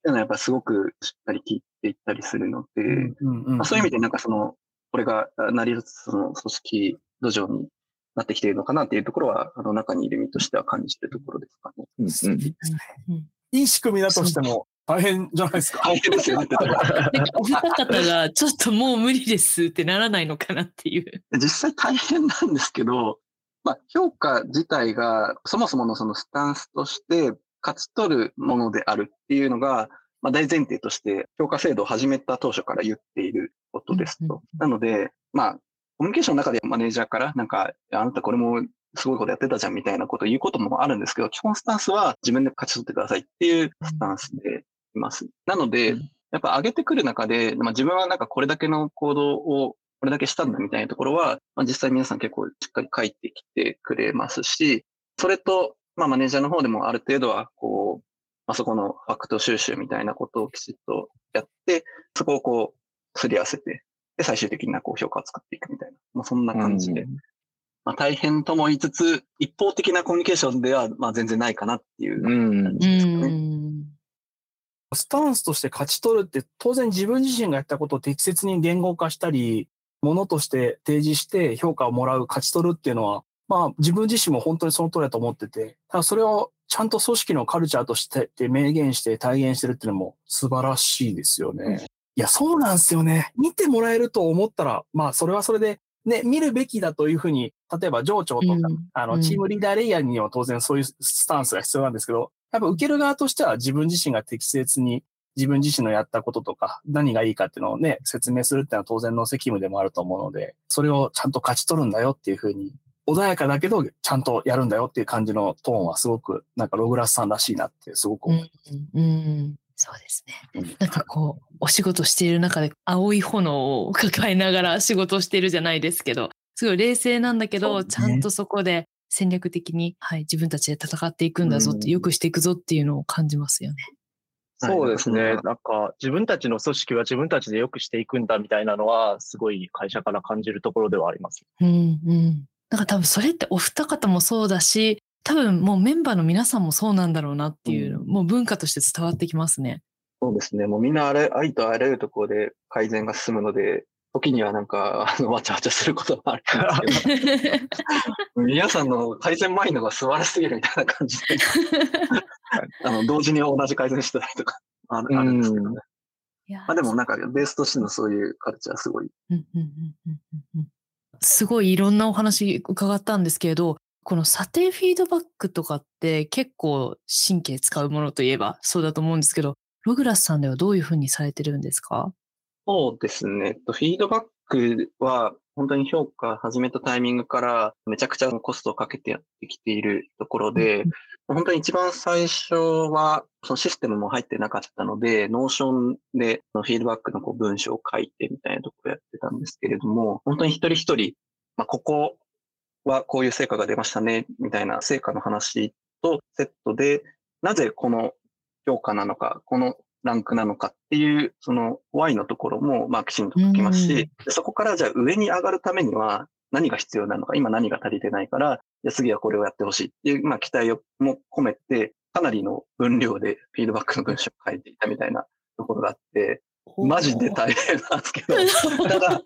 Speaker 4: うのはやっぱすごくしっかり聞いていったりするので、
Speaker 2: うんうん
Speaker 4: まあ、そういう意味でなんかその、これがあ成り立つその組織土壌になってきているのかなっていうところは、あの中にいる身としては感じてるところですかね。
Speaker 3: うんうん。
Speaker 1: うん。
Speaker 2: いい仕組みだとしても大変じゃないですか。
Speaker 4: 大変ですよね
Speaker 1: お二方がちょっともう無理ですってならないのかなっていう。
Speaker 4: 実際大変なんですけど、まあ、評価自体がそもそものそのスタンスとして勝ち取るものであるっていうのが、まあ、大前提として評価制度を始めた当初から言っていることですと。なので、まあ、コミュニケーションの中でマネージャーからなんか、あなたこれもすごいことやってたじゃんみたいなことを言うこともあるんですけど、基本スタンスは自分で勝ち取ってくださいっていうスタンスでいます。なので、
Speaker 1: うん
Speaker 4: やっぱ上げてくる中で、まあ、自分はなんかこれだけの行動をこれだけしたんだみたいなところは、まあ、実際皆さん結構しっかり書いてきてくれますし、それと、まあマネージャーの方でもある程度は、こう、まあそこのファクト収集みたいなことをきちっとやって、そこをこう、すり合わせて、で、最終的なこう評価を作っていくみたいな、まあそんな感じで、まあ大変とも言いつつ、一方的なコミュニケーションでは、まあ全然ないかなっていう
Speaker 3: うん。
Speaker 4: 感じですかね。
Speaker 1: ん。
Speaker 2: スタンスとして勝ち取るって当然自分自身がやったことを適切に言語化したり、ものとして提示して評価をもらう、勝ち取るっていうのは、まあ自分自身も本当にその通りだと思ってて、ただそれをちゃんと組織のカルチャーとしてって明言して体現してるっていうのも素晴らしいですよね。いや、そうなんですよね。見てもらえると思ったら、まあそれはそれで、ね、見るべきだというふうに、例えば上長とか、
Speaker 1: うん
Speaker 2: あの、
Speaker 1: うん
Speaker 2: チームリーダーレイヤーには当然そういうスタンスが必要なんですけど、やっぱ受ける側としては自分自身が適切に自分自身のやったこととか、何がいいかっていうのをね、説明するっていうのは当然の責務でもあると思うので、それをちゃんと勝ち取るんだよっていうふうに、穏やかだけど、ちゃんとやるんだよっていう感じのトーンはすごく、なんかログラスさんらしいなってすごく
Speaker 1: う
Speaker 2: 思う。
Speaker 1: んうんそうですね
Speaker 2: うん。
Speaker 1: なんかこう、お仕事している中で青い炎を抱えながら仕事をしているじゃないですけど、すごい冷静なんだけど、
Speaker 2: ね
Speaker 1: ちゃんとそこで戦略的に、はい、自分たちで戦っていくんだぞって、
Speaker 3: うん
Speaker 1: 良くしていくぞっていうのを感じますよね。
Speaker 3: そうですね。
Speaker 4: はい
Speaker 3: なんか、自分たちの組織は自分たちで良くしていくんだみたいなのは、すごい会社から感じるところではあります。
Speaker 1: うんうん。だから多分それってお二方もそうだし、多分もうメンバーの皆さんもそうなんだろうなっていう、もう文化として伝わってきますね。
Speaker 4: そうですね。もうみんなあれ、ありとあらゆるところで改善が進むので、時にはなんか、あの、わちゃわちゃすることもあるんですけど、皆さんの改善マインドが素晴らしすぎるみたいな感じで、あの、同時に同じ改善してたりとか、あるあるんですけどね。
Speaker 1: いや
Speaker 4: まあでもなんか、ベースとしてのそういうカルチャーすごい。
Speaker 1: うんうんうんうんうん。うんすごいいろんなお話伺ったんですけれど、この査定フィードバックとかって結構神経使うものといえばそうだと思うんですけど、ログラスさんではどういうふうにされてるんですか？
Speaker 4: そうですね。えっとフィードバックは、本当に評価始めたタイミングから、めちゃくちゃコストをかけてやってきているところで、本当に一番最初は、そのシステムも入ってなかったので、 Notion でフィードバックのこう文章を書いてみたいなところやってたんですけれども、本当に一人一人、まあ、ここはこういう成果が出ましたね、みたいな成果の話とセットで、なぜこの評価なのか、このランクなのかっていう、その Y のところも、まあ、きちんと書きます
Speaker 1: うん
Speaker 4: し、でそこからじゃあ上に上がるためには何が必要なのか、今何が足りてないから、じゃあ次はこれをやってほしいっていう、まあ、期待をも込めて、かなりの分量でフィードバックの文章を書いていたみたいなところがあって、マジで大変なんですけど、ただ、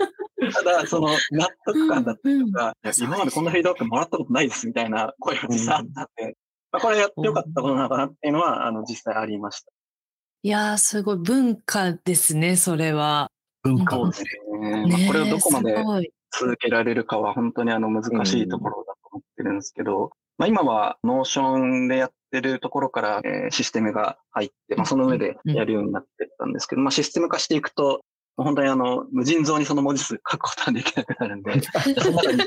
Speaker 4: ただ、その納得感だったりとか、今までこんなフィードバックもらったことないですみたいな声が実際あったんで、まあ、これやってよかったことなのかなっていうのは、あの、実際ありました。
Speaker 1: いやーすごい文化ですね、それは。
Speaker 2: 文化
Speaker 4: ですね。まあ、
Speaker 1: ね
Speaker 4: これをどこまで続けられるかは本当にあの難しいところだと思ってるんですけど、まあ、今は Notion でやってるところから、えー、システムが入って、まあ、その上でやるようになってったんですけど、まあ、システム化していくと、本当にあの、無尽蔵にその文字数書くことはできなくなるんで、その中にどう、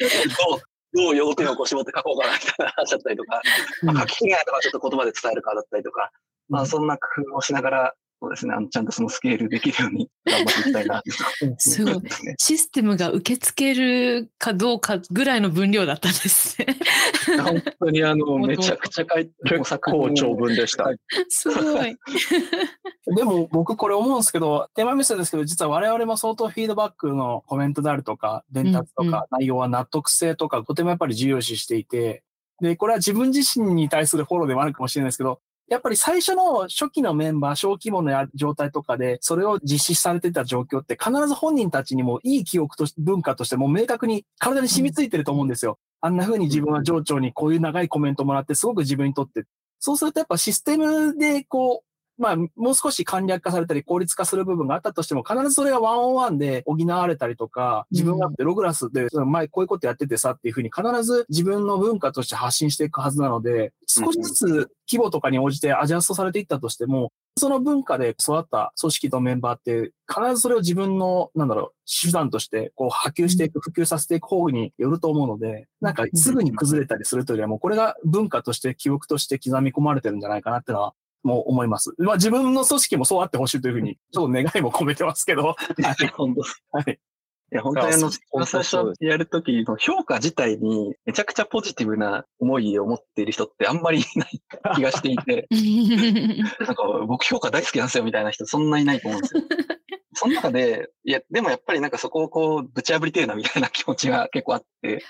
Speaker 4: どう要点をこう絞って書こうかなみたいな話だったりとか、まあ、書き違いとかちょっと言葉で伝えるかだったりとか、まあそんな工夫をしながら、そうですね、あのちゃんとそのスケールできるように 頑張っていきたいな
Speaker 1: すごい。システムが受け付けるかどうかぐらいの分量だったんですね。
Speaker 4: 本当にあの、めちゃくちゃ書いて、
Speaker 3: 結構長文でした。
Speaker 1: すごい。
Speaker 2: でも僕これ思うんですけど、テーマミスですけど、実は我々も相当フィードバックのコメントであるとか、伝達とか、内容は納得性とか、とてもやっぱり重要視していて、で、これは自分自身に対するフォローでもあるかもしれないですけど、やっぱり最初の初期のメンバー、小規模な状態とかで、それを実施されてた状況って必ず本人たちにもいい記憶として、文化としても明確に体に染みついてると思うんですよ。あんな風に自分は上長にこういう長いコメントもらって、すごく自分にとって。そうするとやっぱシステムでこう、まあ、もう少し簡略化されたり効率化する部分があったとしても、必ずそれがワンオンワンで補われたりとか、自分がログラスで、前こういうことやっててさっていうふうに必ず自分の文化として発信していくはずなので、少しずつ規模とかに応じてアジャストされていったとしても、その文化で育った組織とメンバーって、必ずそれを自分の、なんだろう、手段として、こう、波及していく、普及させていく方によると思うので、なんか、すぐに崩れたりするというよりは、もう、これが文化として、記憶として刻み込まれてるんじゃないかなってのはも思います。まあ自分の組織もそうあってほしいというふうに、ちょっと願いも込めてますけど。はい、
Speaker 4: 本当はい。いや、本当にあの、最初やるときの評価自体にめちゃくちゃポジティブな思いを持っている人ってあんまりいない気がしていて、なんか僕評価大好きなんですよみたいな人そんないないと思うんですよ。その中で、いや、でもやっぱりなんかそこをこうぶち破りてえなみたいな気持ちが結構あって、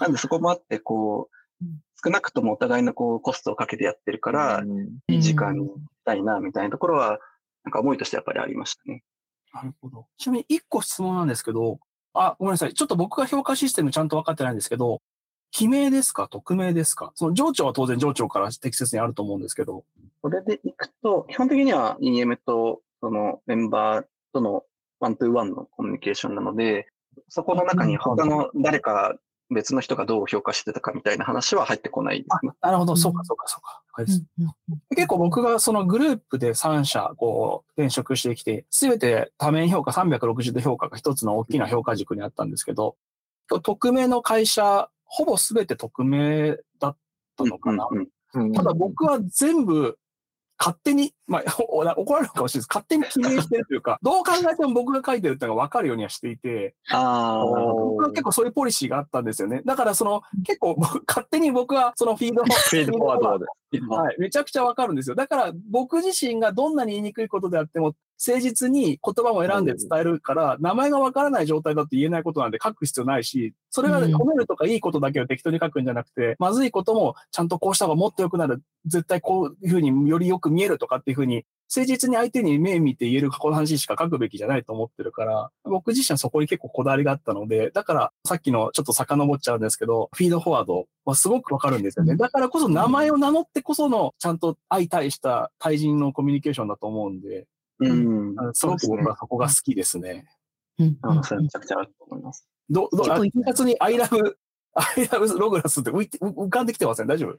Speaker 4: なんでそこもあって、こう、少なくともお互いのこうコストをかけてやってるから、いい時間にしたいな、みたいなところは、なんか思いとしてやっぱりありましたね。
Speaker 2: なるほど。ちなみに一個質問なんですけど、あ、ごめんなさい。ちょっと僕が評価システムちゃんと分かってないんですけど、記名ですか？匿名ですか？その上長は当然上長から適切にあると思うんですけど。
Speaker 4: それでいくと、基本的には EM とそのメンバーとのワントゥーワンのコミュニケーションなので、そこの中に他の誰か別の人がどう評価してたかみたいな話は入ってこないです
Speaker 2: ね。なるほど、そうか、そうか、そうか。結構僕がそのグループで3社こう転職してきて、すべて多面評価360度評価が一つの大きな評価軸にあったんですけど、匿名の会社、ほぼすべて匿名だったのかな。ただ僕は全部勝手に、まあ、怒られるかもしれないです。勝手に記名してるというか、どう考えても僕が書いてるってのが分かるようにはしていて、あ僕は結構そういうポリシーがあったんですよね。だからその、結構勝手に僕はそのフィードフ
Speaker 3: ィードフォワードで。
Speaker 2: はい、めちゃくちゃわかるんですよ。だから僕自身がどんなに言いにくいことであっても、誠実に言葉を選んで伝えるから、名前がわからない状態だって言えないことなんで書く必要ないし、それが褒めるとかいいことだけを適当に書くんじゃなくて、まずいこともちゃんとこうした方がもっと良くなる、絶対こういうふうによりよく見えるとかっていうふうに誠実に相手に目見て言えるこの話しか書くべきじゃないと思ってるから、僕自身はそこに結構こだわりがあったので、だからさっきのちょっと遡っちゃうんですけど、フィードフォワードはすごくわかるんですよね。だからこそ名前を名乗ってこそのちゃんと相対した対人のコミュニケーションだと思うんで、うん、すごく僕はそこが好きですね。
Speaker 4: うん、めちゃくちゃあると思います。
Speaker 2: ど、ど、あ、一発に I love アイラブログラスって浮浮かんできてません？大丈夫？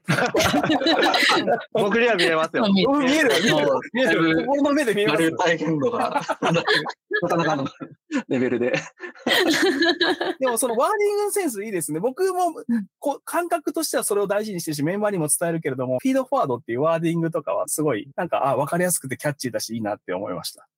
Speaker 3: 僕には見えますよ。見
Speaker 2: える、見える、見える。心の目で見えます。
Speaker 4: 体験度が、なかなかのレベルで。
Speaker 2: でもそのワーディングセンスいいですね。僕もこ感覚としてはそれを大事にしてるし、メンバーにも伝えるけれども、フィードフォワードっていうワーディングとかはすごい、なんか、あ、わかりやすくてキャッチーだし、いいなって思いました。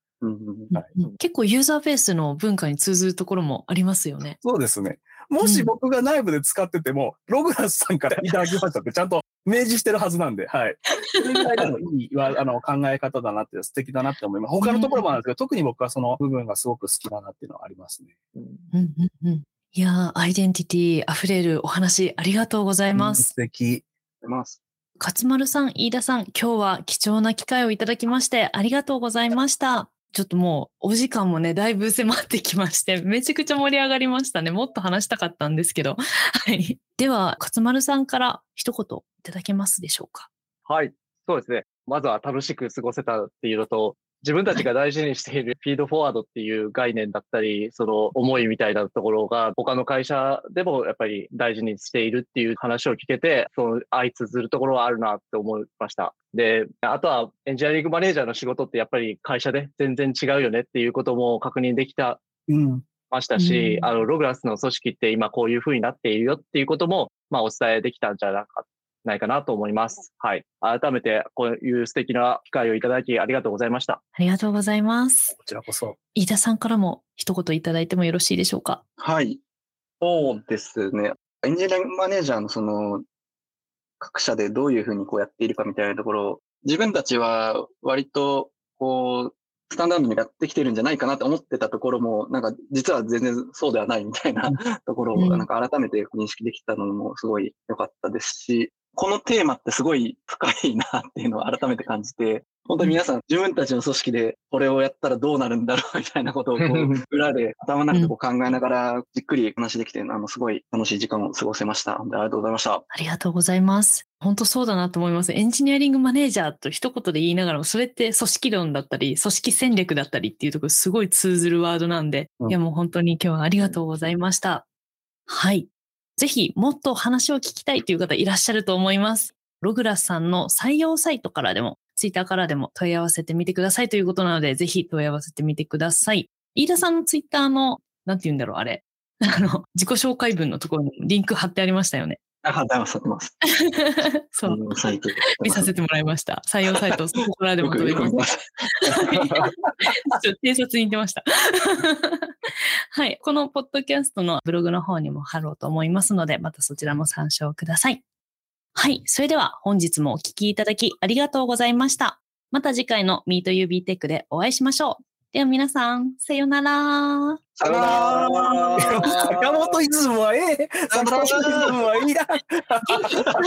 Speaker 1: 結構ユーザーフェースの文化に通ずるところもありますよね。
Speaker 2: そうですね。もし僕が内部で使ってても、うん、ログラスさんからいただきましたってちゃんと明示してるはずなんで、はい。それぐらいでもいいあの考え方だなって、素敵だなって思います。他のところもあるんですけど、特に僕はその部分がすごく好きだなっていうのはありますね。うん
Speaker 1: うんうん、いやアイデンティティ溢れるお話ありがとうございます。
Speaker 2: 素敵。
Speaker 1: 勝丸さん、飯田さん、今日は貴重な機会をいただきましてありがとうございました。ちょっともうお時間もね、だいぶ迫ってきまして、めちゃくちゃ盛り上がりましたね。もっと話したかったんですけど。はい。では、勝丸さんから一言いただけますでしょうか？
Speaker 3: はい。そうですね。まずは楽しく過ごせたっていうのと、自分たちが大事にしているフィードフォワードっていう概念だったり、その思いみたいなところが他の会社でもやっぱり大事にしているっていう話を聞けて、その相通ずるところはあるなって思いました。で、あとはエンジニアリングマネージャーの仕事ってやっぱり会社で全然違うよねっていうことも確認できた
Speaker 2: うん。
Speaker 3: ましたし、
Speaker 1: うん
Speaker 3: あの、ログラスの組織って今こういう風になっているよっていうことも、まあお伝えできたんじゃなかないかなと思います。はい。改めてこういう素敵な機会をいただきありがとうございました。
Speaker 1: ありがとうございます。
Speaker 2: こちらこそ。
Speaker 1: 飯田さんからも一言いただいてもよろしいでしょうか？
Speaker 4: はい。そうですね。エンジニアリングマネージャーのその、各社でどういうふうにこうやっているかみたいなところを、自分たちは割と、こう、スタンダードにやってきてるんじゃないかなと思ってたところも、なんか実は全然そうではないみたいなところを、
Speaker 1: うん。
Speaker 4: なんか改めて認識できたのもすごい良かったですし、このテーマってすごい深いなっていうのを改めて感じて、本当に皆さん自分たちの組織でこれをやったらどうなるんだろう みたいなことをこう 裏で頭の中でこう考えながらじっくり話できて、あの、すごい楽しい時間を過ごせました。ありがとうございました。
Speaker 1: ありがとうございます。本当そうだなと思います。エンジニアリングマネージャーと一言で言いながらも、それって組織論だったり、組織戦略だったりっていうところすごい通ずるワードなんで、
Speaker 2: うん
Speaker 1: いやもう本当に今日はありがとうございました。はい。ぜひもっと話を聞きたいという方いらっしゃると思います。ログラスさんの採用サイトからでも、ツイッターからでも問い合わせてみてくださいということなので、ぜひ問い合わせてみてください。飯田さんのツイッターの、なんて言うんだろう、あれ。あの、自己紹介文のところにリンク貼ってありましたよね。
Speaker 4: あ、はい、ありがとうございます。
Speaker 1: そう。見させてもらいました。採用サイト、そこからでも飛べま。
Speaker 4: よく見ますす。
Speaker 1: ちょっと偵察に行ってました。はい。このポッドキャストのブログの方にも貼ろうと思いますので、またそちらも参照ください。はい。それでは本日もお聞きいただきありがとうございました。また次回の MeetUB Tech でお会いしましょう。では皆さん、さようなら。
Speaker 4: さよなら
Speaker 2: 坂本イズムはええ。坂本イズムはいいな。
Speaker 1: 元気いっぱい